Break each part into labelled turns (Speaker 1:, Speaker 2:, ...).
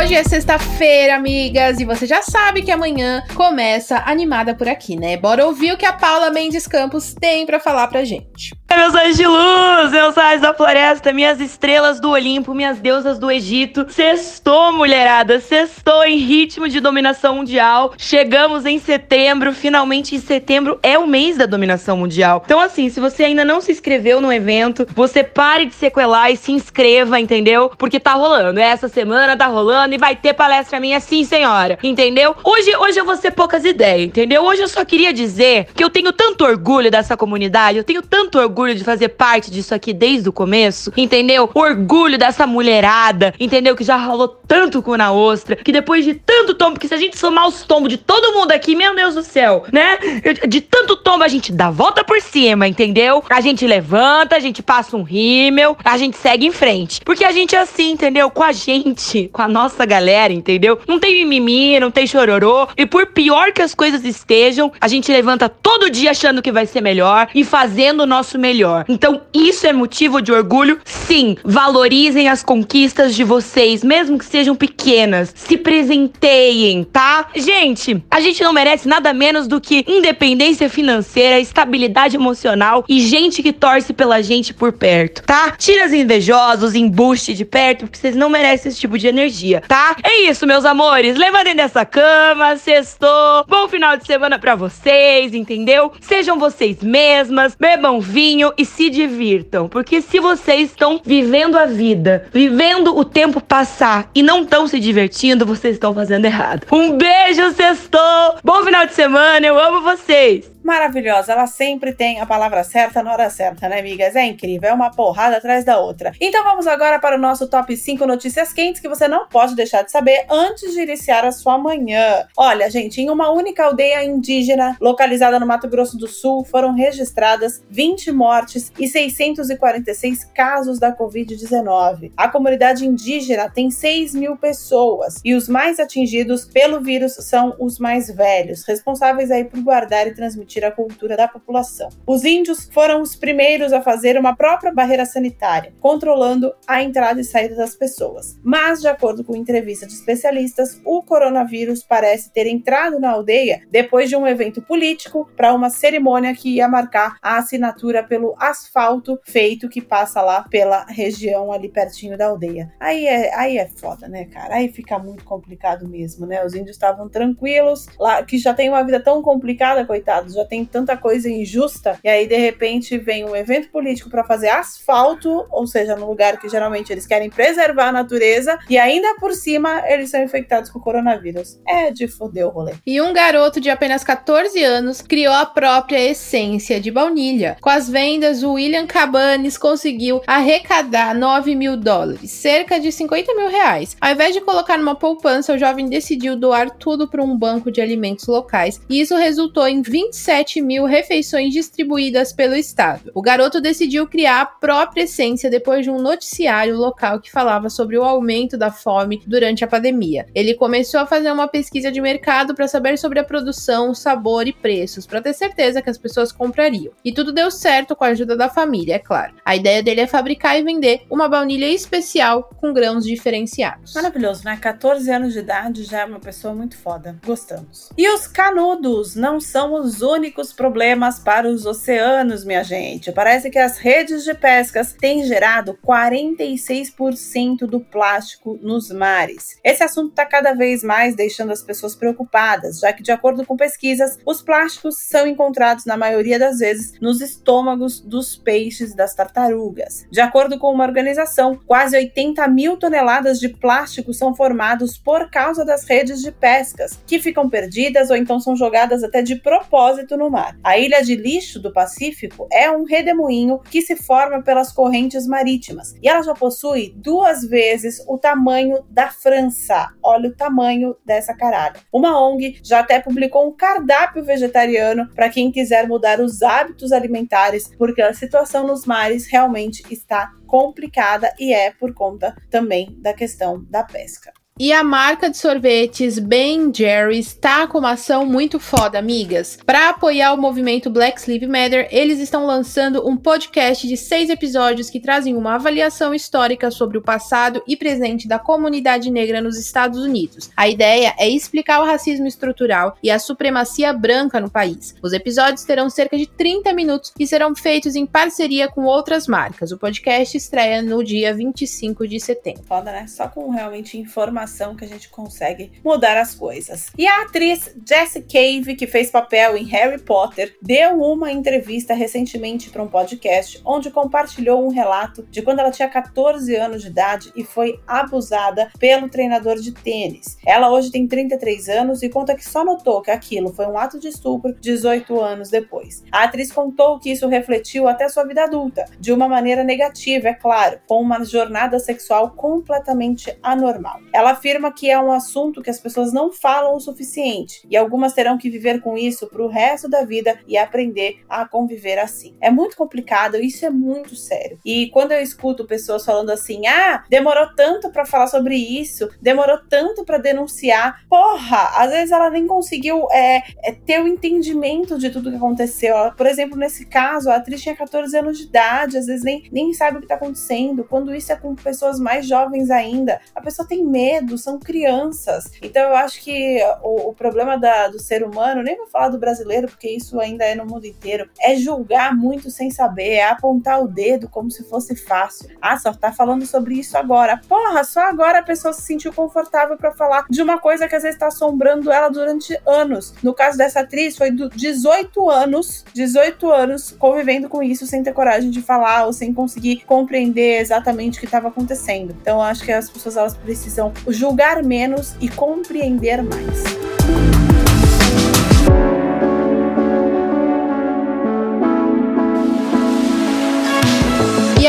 Speaker 1: Hoje é sexta-feira, amigas, e você já sabe que amanhã começa animada por aqui, né? Bora ouvir o que a Paula Mendes Campos tem para falar pra gente.
Speaker 2: Meus anjos de luz, meus raios da floresta, minhas estrelas do Olimpo, minhas deusas do Egito. Sextou, mulherada, sextou em ritmo de dominação mundial. Chegamos em setembro, finalmente em setembro é o mês da dominação mundial. Então, assim, se você ainda não se inscreveu no evento, você pare de sequelar e se inscreva, entendeu? Porque tá rolando. Essa semana tá rolando e vai ter palestra minha, sim, senhora. Entendeu? Hoje, hoje eu vou ser poucas ideias, entendeu? Hoje eu só queria dizer que eu tenho tanto orgulho dessa comunidade, eu tenho tanto orgulho orgulho de fazer parte disso aqui desde o começo, entendeu? Orgulho dessa mulherada, entendeu? Que já rolou tanto com na ostra, que depois de tanto tombo, que se a gente somar os tombos de todo mundo aqui, meu Deus do céu, né? De tanto tombo, a gente dá volta por cima, entendeu? A gente levanta, a gente passa um rímel, a gente segue em frente. Porque a gente é assim, entendeu? Com a gente, com a nossa galera, entendeu? Não tem mimimi, não tem chororô. E por pior que as coisas estejam, a gente levanta todo dia achando que vai ser melhor e fazendo o nosso melhor melhor. Então, isso é motivo de orgulho? Sim. Valorizem as conquistas de vocês, mesmo que sejam pequenas. Se presenteiem, tá? Gente, a gente não merece nada menos do que independência financeira, estabilidade emocional e gente que torce pela gente por perto, tá? Tira os invejosos, embuste de perto, porque vocês não merecem esse tipo de energia, tá? É isso, meus amores. Levantem dessa cama, sextou. Bom final de semana para vocês, entendeu? Sejam vocês mesmas, bebam vinho e se divirtam. Porque se vocês estão vivendo a vida, vivendo o tempo passar e não estão se divertindo, vocês estão fazendo errado. Um beijo, sextou! Bom final de semana, eu amo vocês!
Speaker 3: Maravilhosa. Ela sempre tem a palavra certa na hora certa, né, amigas? É incrível, é uma porrada atrás da outra. Então vamos agora para o nosso top 5 notícias quentes que você não pode deixar de saber antes de iniciar a sua manhã. Olha, gente, em uma única aldeia indígena localizada no Mato Grosso do Sul foram registradas 20 mortes e 646 casos da Covid-19. A comunidade indígena tem 6 mil pessoas e os mais atingidos pelo vírus são os mais velhos, responsáveis aí por guardar e transmitir a cultura da população. Os índios foram os primeiros a fazer uma própria barreira sanitária, controlando a entrada e saída das pessoas. Mas, de acordo com entrevista de especialistas, o coronavírus parece ter entrado na aldeia depois de um evento político para uma cerimônia que ia marcar a assinatura pelo asfalto feito que passa lá pela região ali pertinho da aldeia. Aí é, aí é foda, né, cara? Aí fica muito complicado mesmo, né? Os índios estavam tranquilos, lá que já tem uma vida tão complicada, coitados, já tem tanta coisa injusta, e aí de repente vem um evento político para fazer asfalto, ou seja, no lugar que geralmente eles querem preservar a natureza, e ainda por cima eles são infectados com coronavírus. É de foder o rolê.
Speaker 1: E um garoto de apenas 14 anos criou a própria essência de baunilha. Com as vendas, o William Cabanes conseguiu arrecadar 9 mil dólares, cerca de 50 mil reais. Ao invés de colocar numa poupança, o jovem decidiu doar tudo para um banco de alimentos locais, e isso resultou em 27 27 mil refeições distribuídas pelo Estado. O garoto decidiu criar a própria essência depois de um noticiário local que falava sobre o aumento da fome durante a pandemia. Ele começou a fazer uma pesquisa de mercado para saber sobre a produção, sabor e preços, para ter certeza que as pessoas comprariam. E tudo deu certo com a ajuda da família, é claro. A ideia dele é fabricar e vender uma baunilha especial com grãos diferenciados.
Speaker 3: Maravilhoso, né? 14 anos de idade já é uma pessoa muito foda. Gostamos. E os canudos não são os únicos únicos problemas para os oceanos, minha gente. Parece que as redes de pescas têm gerado 46% do plástico nos mares. Esse assunto está cada vez mais deixando as pessoas preocupadas, já que, de acordo com pesquisas, os plásticos são encontrados, na maioria das vezes, nos estômagos dos peixes e das tartarugas. De acordo com uma organização, quase 80 mil toneladas de plástico são formados por causa das redes de pescas, que ficam perdidas ou então são jogadas até de propósito no mar. A ilha de lixo do Pacífico é um redemoinho que se forma pelas correntes marítimas e ela já possui duas vezes o tamanho da França. Olha o tamanho dessa caralho. Uma ONG já até publicou um cardápio vegetariano para quem quiser mudar os hábitos alimentares, porque a situação nos mares realmente está complicada e é por conta também da questão da pesca.
Speaker 1: E a marca de sorvetes Ben Jerry's está com uma ação muito foda, amigas. Para apoiar o movimento Black Lives Matter, eles estão lançando um podcast de seis episódios que trazem uma avaliação histórica sobre o passado e presente da comunidade negra nos Estados Unidos. A ideia é explicar o racismo estrutural e a supremacia branca no país. Os episódios terão cerca de 30 minutos e serão feitos em parceria com outras marcas. O podcast estreia no dia 25 de setembro.
Speaker 3: Foda, né? Só com realmente informação que a gente consegue mudar as coisas. E a atriz Jessie Cave, que fez papel em Harry Potter, deu uma entrevista recentemente para um podcast onde compartilhou um relato de quando ela tinha 14 anos de idade e foi abusada pelo treinador de tênis. Ela hoje tem 33 anos e conta que só notou que aquilo foi um ato de estupro 18 anos depois. A atriz contou que isso refletiu até sua vida adulta, de uma maneira negativa, é claro, com uma jornada sexual completamente anormal. Ela afirma que é um assunto que as pessoas não falam o suficiente e algumas terão que viver com isso para o resto da vida e aprender a conviver assim. É muito complicado, isso é muito sério. E quando eu escuto pessoas falando assim: "Ah, demorou tanto para falar sobre isso, demorou tanto para denunciar". Porra, às vezes ela nem conseguiu é, é, ter o entendimento de tudo que aconteceu. Por exemplo, nesse caso, a atriz tinha 14 anos de idade, às vezes nem, nem sabe o que está acontecendo. Quando isso é com pessoas mais jovens ainda, a pessoa tem medo são crianças. Então eu acho que o, o problema da, do ser humano, nem vou falar do brasileiro, porque isso ainda é no mundo inteiro, é julgar muito sem saber, é apontar o dedo como se fosse fácil. Ah, só tá falando sobre isso agora. Porra, só agora a pessoa se sentiu confortável para falar de uma coisa que às vezes tá assombrando ela durante anos. No caso dessa atriz, foi do 18 anos, 18 anos convivendo com isso sem ter coragem de falar ou sem conseguir compreender exatamente o que estava acontecendo. Então, acho que as pessoas elas precisam julgar menos e compreender mais.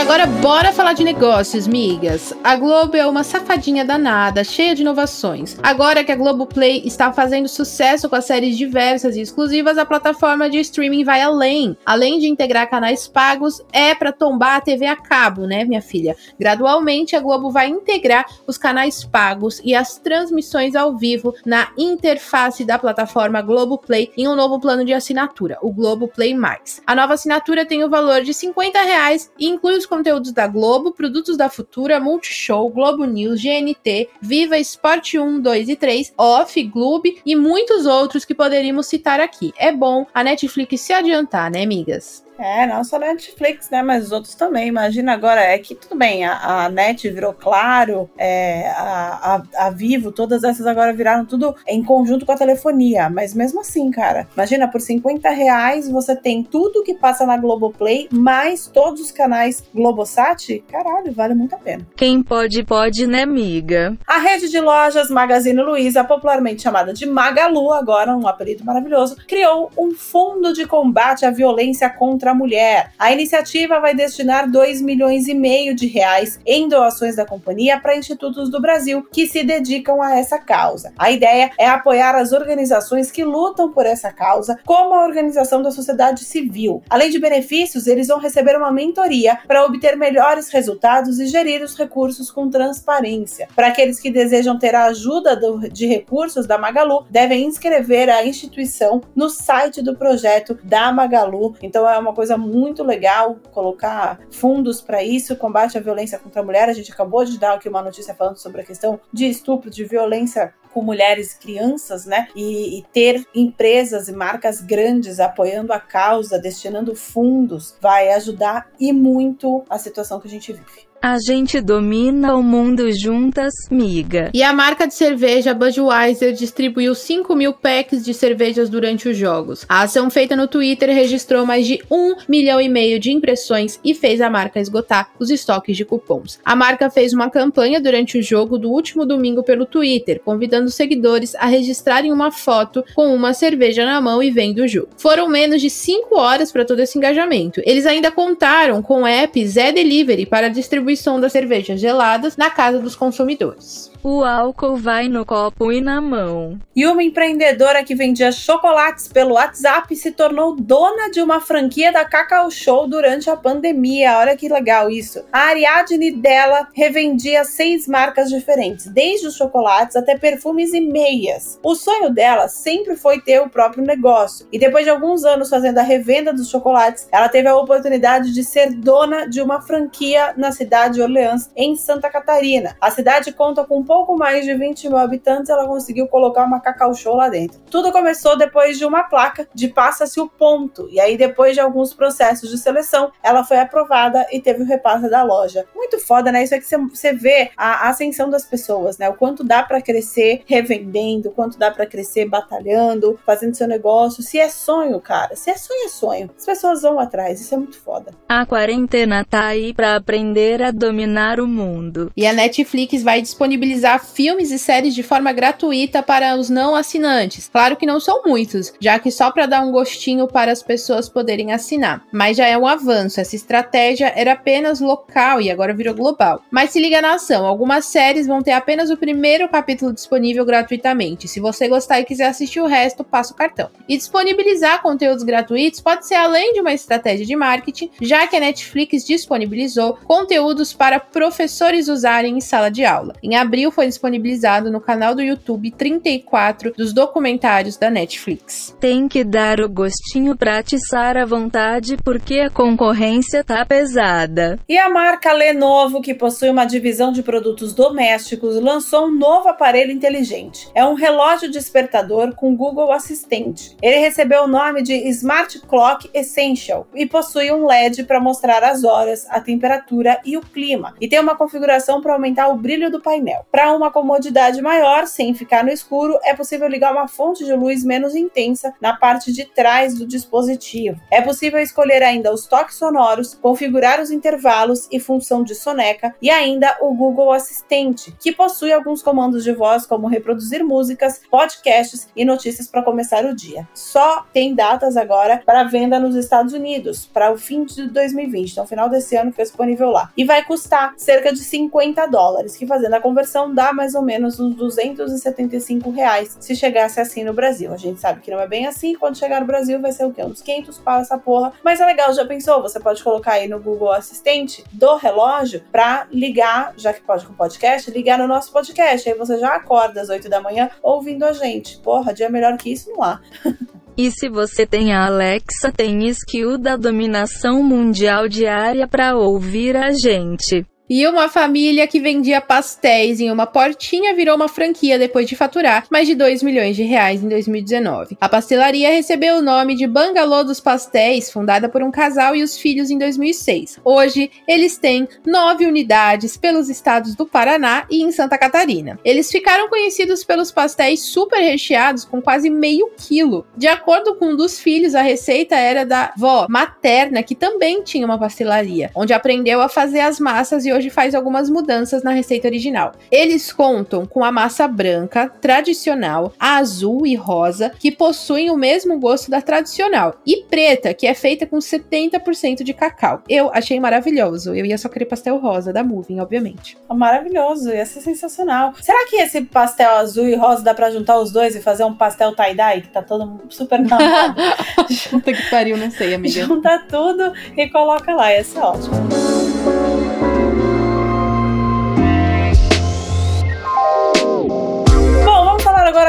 Speaker 1: Agora bora falar de negócios, migas. A Globo é uma safadinha danada, cheia de inovações. Agora que a Globo Play está fazendo sucesso com as séries diversas e exclusivas, a plataforma de streaming vai além. Além de integrar canais pagos, é para tombar a TV a cabo, né, minha filha? Gradualmente a Globo vai integrar os canais pagos e as transmissões ao vivo na interface da plataforma Globo Play em um novo plano de assinatura, o Globo Play Mais. A nova assinatura tem o valor de 50 reais e inclui os conteúdos da Globo, produtos da Futura, Multishow, Globo News, GNT, Viva Esporte 1, 2 e 3, Off, Globo e muitos outros que poderíamos citar aqui. É bom a Netflix se adiantar, né, amigas?
Speaker 3: É, não só Netflix, né? Mas os outros também. Imagina agora, é que tudo bem, a, a Net virou claro, é, a, a, a, Vivo, todas essas agora viraram tudo em conjunto com a telefonia. Mas mesmo assim, cara, imagina, por 50 reais você tem tudo que passa na Globoplay, mais todos os canais Globosat. Caralho, vale muito a pena.
Speaker 2: Quem pode, pode, né, amiga?
Speaker 3: A rede de lojas Magazine Luiza, popularmente chamada de Magalu, agora um apelido maravilhoso, criou um fundo de combate à violência contra a mulher. A iniciativa vai destinar 2 milhões e meio de reais em doações da companhia para institutos do Brasil que se dedicam a essa causa. A ideia é apoiar as organizações que lutam por essa causa, como a organização da sociedade civil. Além de benefícios, eles vão receber uma mentoria para obter melhores resultados e gerir os recursos com transparência. Para aqueles que desejam ter a ajuda do, de recursos da Magalu, devem inscrever a instituição no site do projeto da Magalu. Então é uma coisa muito legal colocar fundos para isso, combate à violência contra a mulher. A gente acabou de dar aqui uma notícia falando sobre a questão de estupro, de violência com mulheres e crianças, né? E, e, ter empresas e marcas grandes apoiando a causa, destinando fundos, vai ajudar e muito a situação que a gente vive.
Speaker 4: A gente domina o mundo juntas, miga.
Speaker 1: E a marca de cerveja Budweiser distribuiu 5 mil packs de cervejas durante os jogos. A ação feita no Twitter registrou mais de 1 milhão e meio de impressões e fez a marca esgotar os estoques de cupons. A marca fez uma campanha durante o jogo do último domingo pelo Twitter, convidando seguidores a registrarem uma foto com uma cerveja na mão e vendo o jogo. Foram menos de 5 horas para todo esse engajamento. Eles ainda contaram com o app Zé Delivery para a distribuição das cervejas geladas na casa dos consumidores.
Speaker 4: O álcool vai no copo e na mão.
Speaker 3: E uma empreendedora que vendia chocolates pelo WhatsApp se tornou dona de uma franquia da Cacau Show durante a pandemia. Olha que legal isso. A Ariadne dela revendia seis marcas diferentes, desde os chocolates até perfumes e meias. O sonho dela sempre foi ter o próprio negócio. E depois de alguns anos fazendo a revenda dos chocolates, ela teve a oportunidade de ser dona de uma franquia na cidade de Orleans, em Santa Catarina. A cidade conta com pouco mais de 20 mil habitantes, ela conseguiu colocar uma Cacau Show lá dentro. Tudo começou depois de uma placa de passa-se o ponto. E aí, depois de alguns processos de seleção, ela foi aprovada e teve o repasse da loja. Muito foda, né? Isso é que você vê a ascensão das pessoas, né? O quanto dá para crescer revendendo, o quanto dá para crescer batalhando, fazendo seu negócio. Se é sonho, cara, se é sonho, é sonho. As pessoas vão atrás, isso é muito foda.
Speaker 4: A quarentena tá aí pra aprender a dominar o mundo.
Speaker 1: E a Netflix vai disponibilizar filmes e séries de forma gratuita para os não assinantes. Claro que não são muitos, já que só para dar um gostinho para as pessoas poderem assinar. Mas já é um avanço. Essa estratégia era apenas local e agora virou global. Mas se liga na ação, algumas séries vão ter apenas o primeiro capítulo disponível gratuitamente. Se você gostar e quiser assistir o resto, passa o cartão. E disponibilizar conteúdos gratuitos pode ser além de uma estratégia de marketing, já que a Netflix disponibilizou conteúdos para professores usarem em sala de aula. Em abril foi disponibilizado no canal do YouTube 34 dos documentários da Netflix.
Speaker 4: Tem que dar o gostinho pra atiçar a vontade porque a concorrência tá pesada.
Speaker 3: E a marca Lenovo, que possui uma divisão de produtos domésticos, lançou um novo aparelho inteligente. É um relógio despertador com Google Assistente. Ele recebeu o nome de Smart Clock Essential e possui um LED para mostrar as horas, a temperatura e o clima. E tem uma configuração para aumentar o brilho do painel. Para uma comodidade maior, sem ficar no escuro, é possível ligar uma fonte de luz menos intensa na parte de trás do dispositivo. É possível escolher ainda os toques sonoros, configurar os intervalos e função de soneca e ainda o Google Assistente, que possui alguns comandos de voz como reproduzir músicas, podcasts e notícias para começar o dia. Só tem datas agora para venda nos Estados Unidos para o fim de 2020, então final desse ano fica disponível lá. E vai custar cerca de 50 dólares, que fazendo a conversão dá mais ou menos uns 275 reais se chegasse assim no Brasil. A gente sabe que não é bem assim, quando chegar no Brasil vai ser o quê? Uns 500 pau essa porra. Mas é legal, já pensou? Você pode colocar aí no Google Assistente do relógio pra ligar, já que pode com podcast, ligar no nosso podcast. Aí você já acorda às 8 da manhã ouvindo a gente. Porra, dia melhor que isso não há.
Speaker 4: E se você tem a Alexa, tem skill da dominação mundial diária para ouvir a gente.
Speaker 1: E uma família que vendia pastéis em uma portinha virou uma franquia depois de faturar mais de 2 milhões de reais em 2019. A pastelaria recebeu o nome de Bangalô dos Pastéis, fundada por um casal e os filhos em 2006. Hoje, eles têm nove unidades pelos estados do Paraná e em Santa Catarina. Eles ficaram conhecidos pelos pastéis super recheados com quase meio quilo. De acordo com um dos filhos, a receita era da vó materna, que também tinha uma pastelaria, onde aprendeu a fazer as massas e hoje hoje faz algumas mudanças na receita original. Eles contam com a massa branca, tradicional, azul e rosa, que possuem o mesmo gosto da tradicional, e preta, que é feita com 70% de cacau. Eu achei maravilhoso. Eu ia só querer pastel rosa da Moving, obviamente.
Speaker 3: Maravilhoso, ia ser sensacional. Será que esse pastel azul e rosa dá pra juntar os dois e fazer um pastel tie-dye que tá todo super namorado?
Speaker 1: Puta que pariu, não sei, amiga.
Speaker 3: Junta tudo e coloca lá, ia ser ótimo.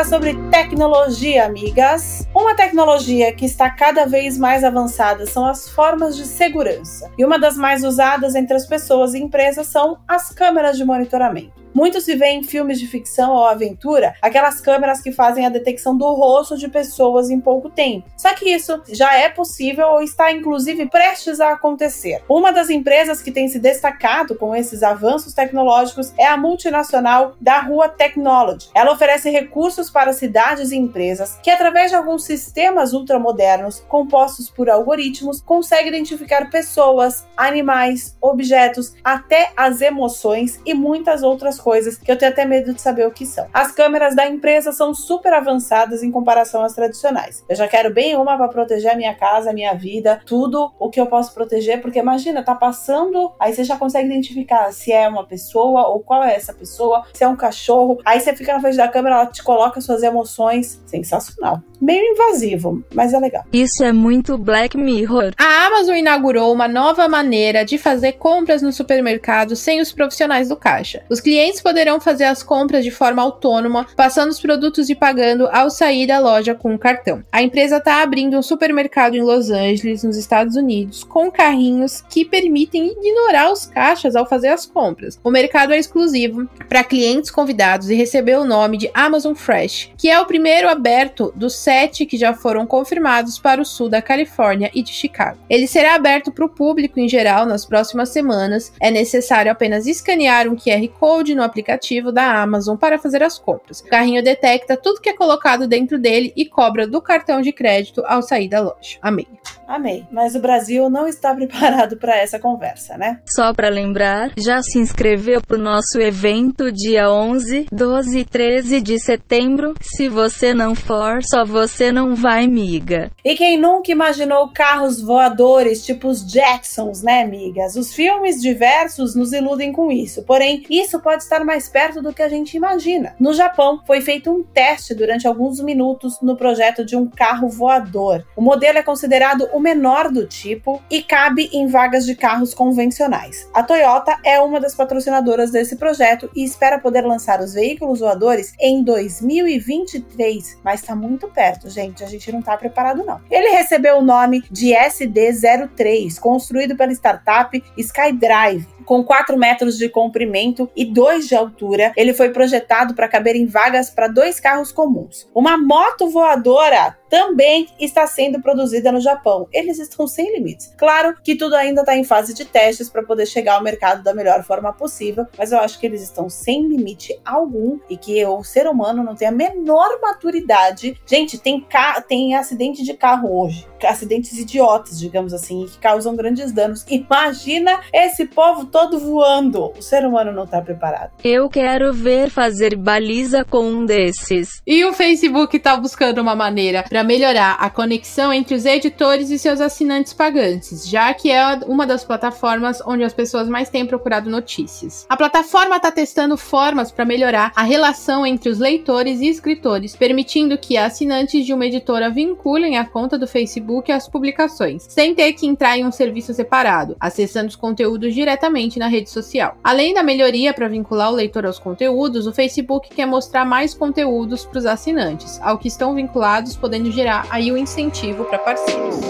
Speaker 3: Agora sobre tecnologia, amigas. Uma tecnologia que está cada vez mais avançada são as formas de segurança. E uma das mais usadas entre as pessoas e empresas são as câmeras de monitoramento. Muito se vê em filmes de ficção ou aventura aquelas câmeras que fazem a detecção do rosto de pessoas em pouco tempo. Só que isso já é possível ou está inclusive prestes a acontecer. Uma das empresas que tem se destacado com esses avanços tecnológicos é a multinacional da Rua Technology. Ela oferece recursos para cidades e empresas que, através de alguns sistemas ultramodernos compostos por algoritmos, consegue identificar pessoas, animais, objetos, até as emoções e muitas outras coisas que eu tenho até medo de saber o que são. As câmeras da empresa são super avançadas em comparação às tradicionais. Eu já quero bem uma para proteger a minha casa, a minha vida, tudo o que eu posso proteger, porque imagina, tá passando, aí você já consegue identificar se é uma pessoa ou qual é essa pessoa, se é um cachorro. Aí você fica na frente da câmera, ela te coloca suas emoções. Sensacional. Meio invasivo, mas é legal.
Speaker 4: Isso é muito Black Mirror.
Speaker 1: A Amazon inaugurou uma nova maneira de fazer compras no supermercado sem os profissionais do caixa. Os clientes poderão fazer as compras de forma autônoma, passando os produtos e pagando ao sair da loja com o cartão. A empresa está abrindo um supermercado em Los Angeles, nos Estados Unidos, com carrinhos que permitem ignorar os caixas ao fazer as compras. O mercado é exclusivo para clientes convidados e recebeu o nome de Amazon Fresh, que é o primeiro aberto dos sete que já foram confirmados para o sul da Califórnia e de Chicago. Ele será aberto para o público em geral nas próximas semanas. É necessário apenas escanear um QR Code no aplicativo da Amazon para fazer as compras. O carrinho detecta tudo que é colocado dentro dele e cobra do cartão de crédito ao sair da loja. Amei.
Speaker 3: Amei. Mas o Brasil não está preparado para essa conversa, né?
Speaker 4: Só para lembrar, já se inscreveu pro nosso evento dia 11, 12 e 13 de setembro? Se você não for, só você não vai, miga.
Speaker 3: E quem nunca imaginou carros voadores tipo os Jacksons, né, amigas? Os filmes diversos nos iludem com isso. Porém, isso pode estar mais perto do que a gente imagina. No Japão, foi feito um teste durante alguns minutos no projeto de um carro voador. O modelo é considerado o menor do tipo e cabe em vagas de carros convencionais. A Toyota é uma das patrocinadoras desse projeto e espera poder lançar os veículos voadores em 2023, mas está muito perto, gente. A gente não está preparado não. Ele recebeu o nome de SD03, construído pela startup SkyDrive. Com 4 metros de comprimento e 2 de altura, ele foi projetado para caber em vagas para dois carros comuns. Uma moto voadora também está sendo produzida no Japão. Eles estão sem limites. Claro que tudo ainda está em fase de testes para poder chegar ao mercado da melhor forma possível, mas eu acho que eles estão sem limite algum e que o ser humano não tem a menor maturidade. Gente, tem, tem acidente de carro hoje, acidentes idiotas, digamos assim, que causam grandes danos. Imagina esse povo todo voando. O ser humano não está preparado.
Speaker 4: Eu quero ver fazer baliza com um desses.
Speaker 1: E o Facebook está buscando uma maneira para melhorar a conexão entre os editores e seus assinantes pagantes, já que é uma das plataformas onde as pessoas mais têm procurado notícias. A plataforma está testando formas para melhorar a relação entre os leitores e escritores, permitindo que assinantes de uma editora vinculem a conta do Facebook às publicações, sem ter que entrar em um serviço separado, acessando os conteúdos diretamente na rede social. Além da melhoria para vincular o leitor aos conteúdos, o Facebook quer mostrar mais conteúdos para os assinantes, ao que estão vinculados, podendo gerar aí o incentivo para parceiros.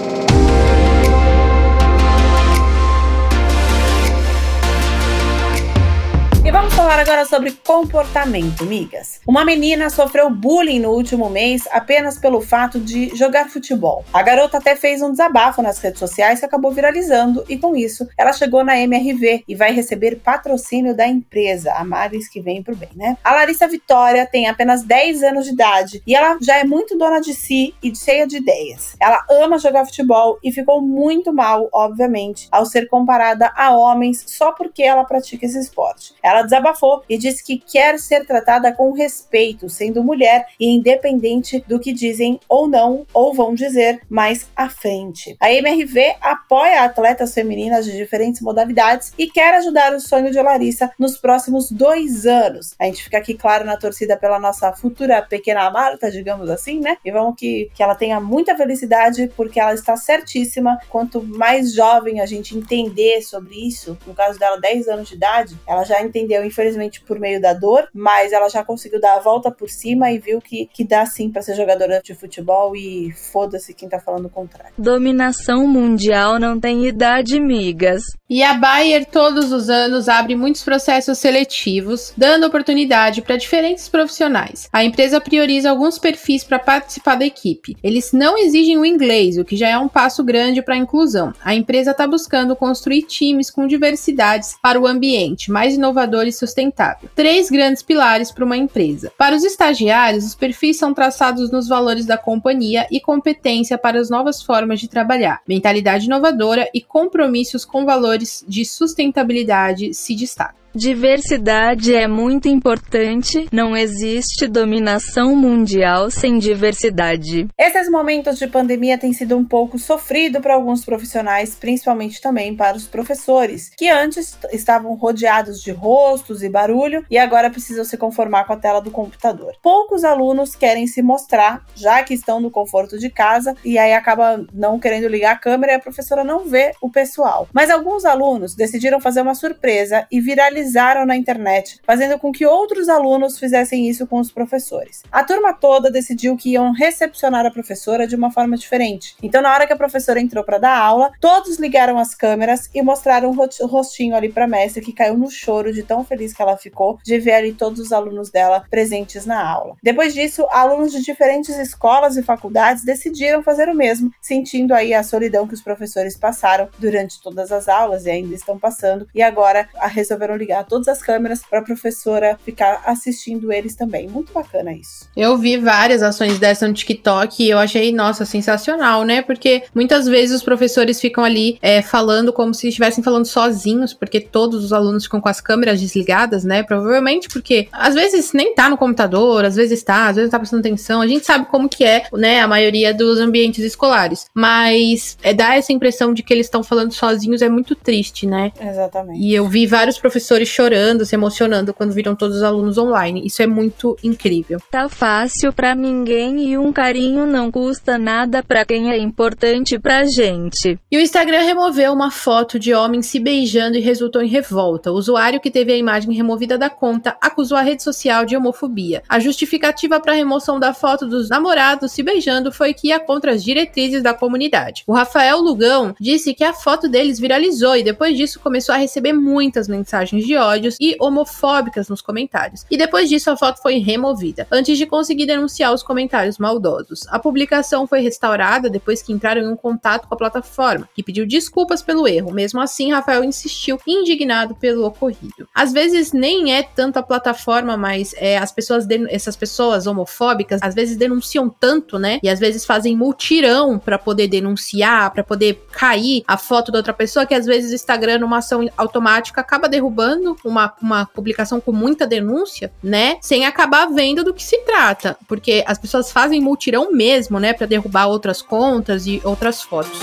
Speaker 3: Falar agora sobre comportamento, migas. Uma menina sofreu bullying no último mês apenas pelo fato de jogar futebol. A garota até fez um desabafo nas redes sociais que acabou viralizando e com isso ela chegou na MRV e vai receber patrocínio da empresa, a Maris que vem pro bem, né? A Larissa Vitória tem apenas 10 anos de idade e ela já é muito dona de si e cheia de ideias. Ela ama jogar futebol e ficou muito mal, obviamente, ao ser comparada a homens só porque ela pratica esse esporte. Ela ela desabafou e disse que quer ser tratada com respeito, sendo mulher e independente do que dizem ou não, ou vão dizer mais à frente. A MRV apoia atletas femininas de diferentes modalidades e quer ajudar o sonho de Larissa nos próximos dois anos. A gente fica aqui, claro, na torcida pela nossa futura pequena Marta, digamos assim, né? E vamos que, que ela tenha muita felicidade, porque ela está certíssima. Quanto mais jovem a gente entender sobre isso, no caso dela, 10 anos de idade, ela já entendeu entendeu, infelizmente por meio da dor, mas ela já conseguiu dar a volta por cima e viu que, que dá sim para ser jogadora de futebol e foda-se quem tá falando o contrário.
Speaker 4: Dominação mundial não tem idade, migas.
Speaker 1: E a Bayer todos os anos abre muitos processos seletivos, dando oportunidade para diferentes profissionais. A empresa prioriza alguns perfis para participar da equipe. Eles não exigem o inglês, o que já é um passo grande para a inclusão. A empresa está buscando construir times com diversidades para o ambiente mais inovador e sustentável. Três grandes pilares para uma empresa. Para os estagiários, os perfis são traçados nos valores da companhia e competência para as novas formas de trabalhar, mentalidade inovadora e compromissos com valores de sustentabilidade se destacam.
Speaker 4: Diversidade é muito importante, não existe dominação mundial sem diversidade.
Speaker 3: Esses momentos de pandemia têm sido um pouco sofrido para alguns profissionais, principalmente também para os professores, que antes estavam rodeados de rostos e barulho e agora precisam se conformar com a tela do computador. Poucos alunos querem se mostrar, já que estão no conforto de casa, e aí acaba não querendo ligar a câmera e a professora não vê o pessoal. Mas alguns alunos decidiram fazer uma surpresa e viralizar viralizaram na internet, fazendo com que outros alunos fizessem isso com os professores. A turma toda decidiu que iam recepcionar a professora de uma forma diferente. Então, na hora que a professora entrou para dar aula, todos ligaram as câmeras e mostraram o rostinho ali para a mestre, que caiu no choro de tão feliz que ela ficou de ver ali todos os alunos dela presentes na aula. Depois disso, alunos de diferentes escolas e faculdades decidiram fazer o mesmo, sentindo aí a solidão que os professores passaram durante todas as aulas e ainda estão passando, e agora resolveram ligar ligar todas as câmeras para a professora ficar assistindo eles também. Muito bacana isso.
Speaker 1: Eu vi várias ações dessa no TikTok e eu achei, nossa, sensacional, né? Porque muitas vezes os professores ficam ali é, falando como se estivessem falando sozinhos, porque todos os alunos ficam com as câmeras desligadas, né? Provavelmente porque às vezes nem tá no computador, às vezes tá, às vezes tá prestando atenção. A gente sabe como que é, né? A maioria dos ambientes escolares. Mas é, dá essa impressão de que eles estão falando sozinhos é muito triste, né?
Speaker 3: Exatamente.
Speaker 1: E eu vi vários professores professores chorando, se emocionando quando viram todos os alunos online. Isso é muito incrível.
Speaker 4: Tá fácil para ninguém e um carinho não custa nada para quem é importante pra gente.
Speaker 1: E o Instagram removeu uma foto de homens se beijando e resultou em revolta. O usuário que teve a imagem removida da conta acusou a rede social de homofobia. A justificativa para a remoção da foto dos namorados se beijando foi que ia contra as diretrizes da comunidade. O Rafael Lugão disse que a foto deles viralizou e depois disso começou a receber muitas mensagens de de ódios e homofóbicas nos comentários. E depois disso, a foto foi removida, antes de conseguir denunciar os comentários maldosos. A publicação foi restaurada depois que entraram em um contato com a plataforma, que pediu desculpas pelo erro. Mesmo assim, Rafael insistiu, indignado pelo ocorrido. Às vezes nem é tanto a plataforma, mas é as pessoas, essas pessoas homofóbicas, às vezes denunciam tanto, né? E às vezes fazem multirão para poder denunciar, para poder cair a foto da outra pessoa, que às vezes o Instagram, numa ação automática, acaba derrubando uma, uma publicação com muita denúncia, né? Sem acabar vendo do que se trata. Porque as pessoas fazem multirão mesmo, né? para derrubar outras contas e outras fotos.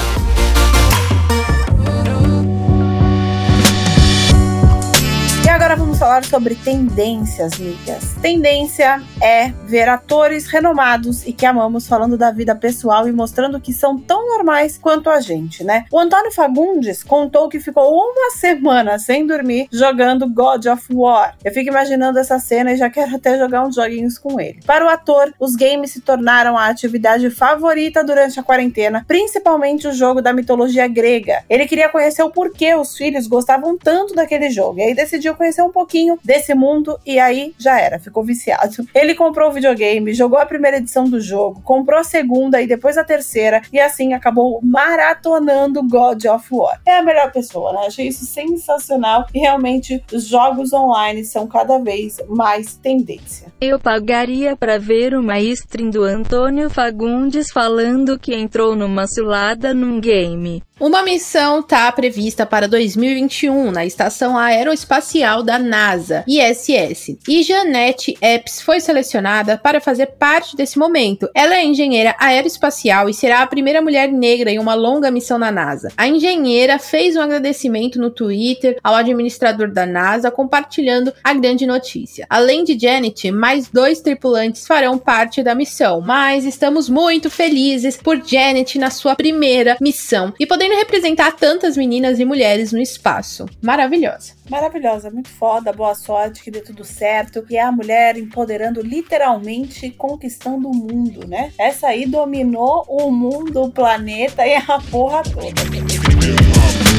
Speaker 3: Falar sobre tendências, migas. Tendência é ver atores renomados e que amamos falando da vida pessoal e mostrando que são tão normais quanto a gente, né? O Antônio Fagundes contou que ficou uma semana sem dormir jogando God of War. Eu fico imaginando essa cena e já quero até jogar uns joguinhos com ele. Para o ator, os games se tornaram a atividade favorita durante a quarentena, principalmente o jogo da mitologia grega. Ele queria conhecer o porquê os filhos gostavam tanto daquele jogo e aí decidiu conhecer um pouquinho desse mundo e aí já era, ficou viciado. Ele comprou o videogame, jogou a primeira edição do jogo, comprou a segunda e depois a terceira e assim acabou maratonando God of War. É a melhor pessoa, né? Achei isso sensacional e realmente os jogos online são cada vez mais tendência.
Speaker 4: Eu pagaria para ver uma stream do Antônio Fagundes falando que entrou numa cilada num game.
Speaker 1: Uma missão está prevista para 2021 na Estação Aeroespacial da NASA, ISS, e Janete Epps foi selecionada para fazer parte desse momento. Ela é engenheira aeroespacial e será a primeira mulher negra em uma longa missão na NASA. A engenheira fez um agradecimento no Twitter ao administrador da NASA, compartilhando a grande notícia. Além de Janet, mais dois tripulantes farão parte da missão, mas estamos muito felizes por Janet na sua primeira missão e podendo representar tantas meninas e mulheres no espaço. Maravilhosa.
Speaker 3: Maravilhosa, muito foda da boa sorte, que dê tudo certo. E é a mulher empoderando, literalmente conquistando o mundo, né? Essa aí dominou o mundo, o planeta e a porra toda.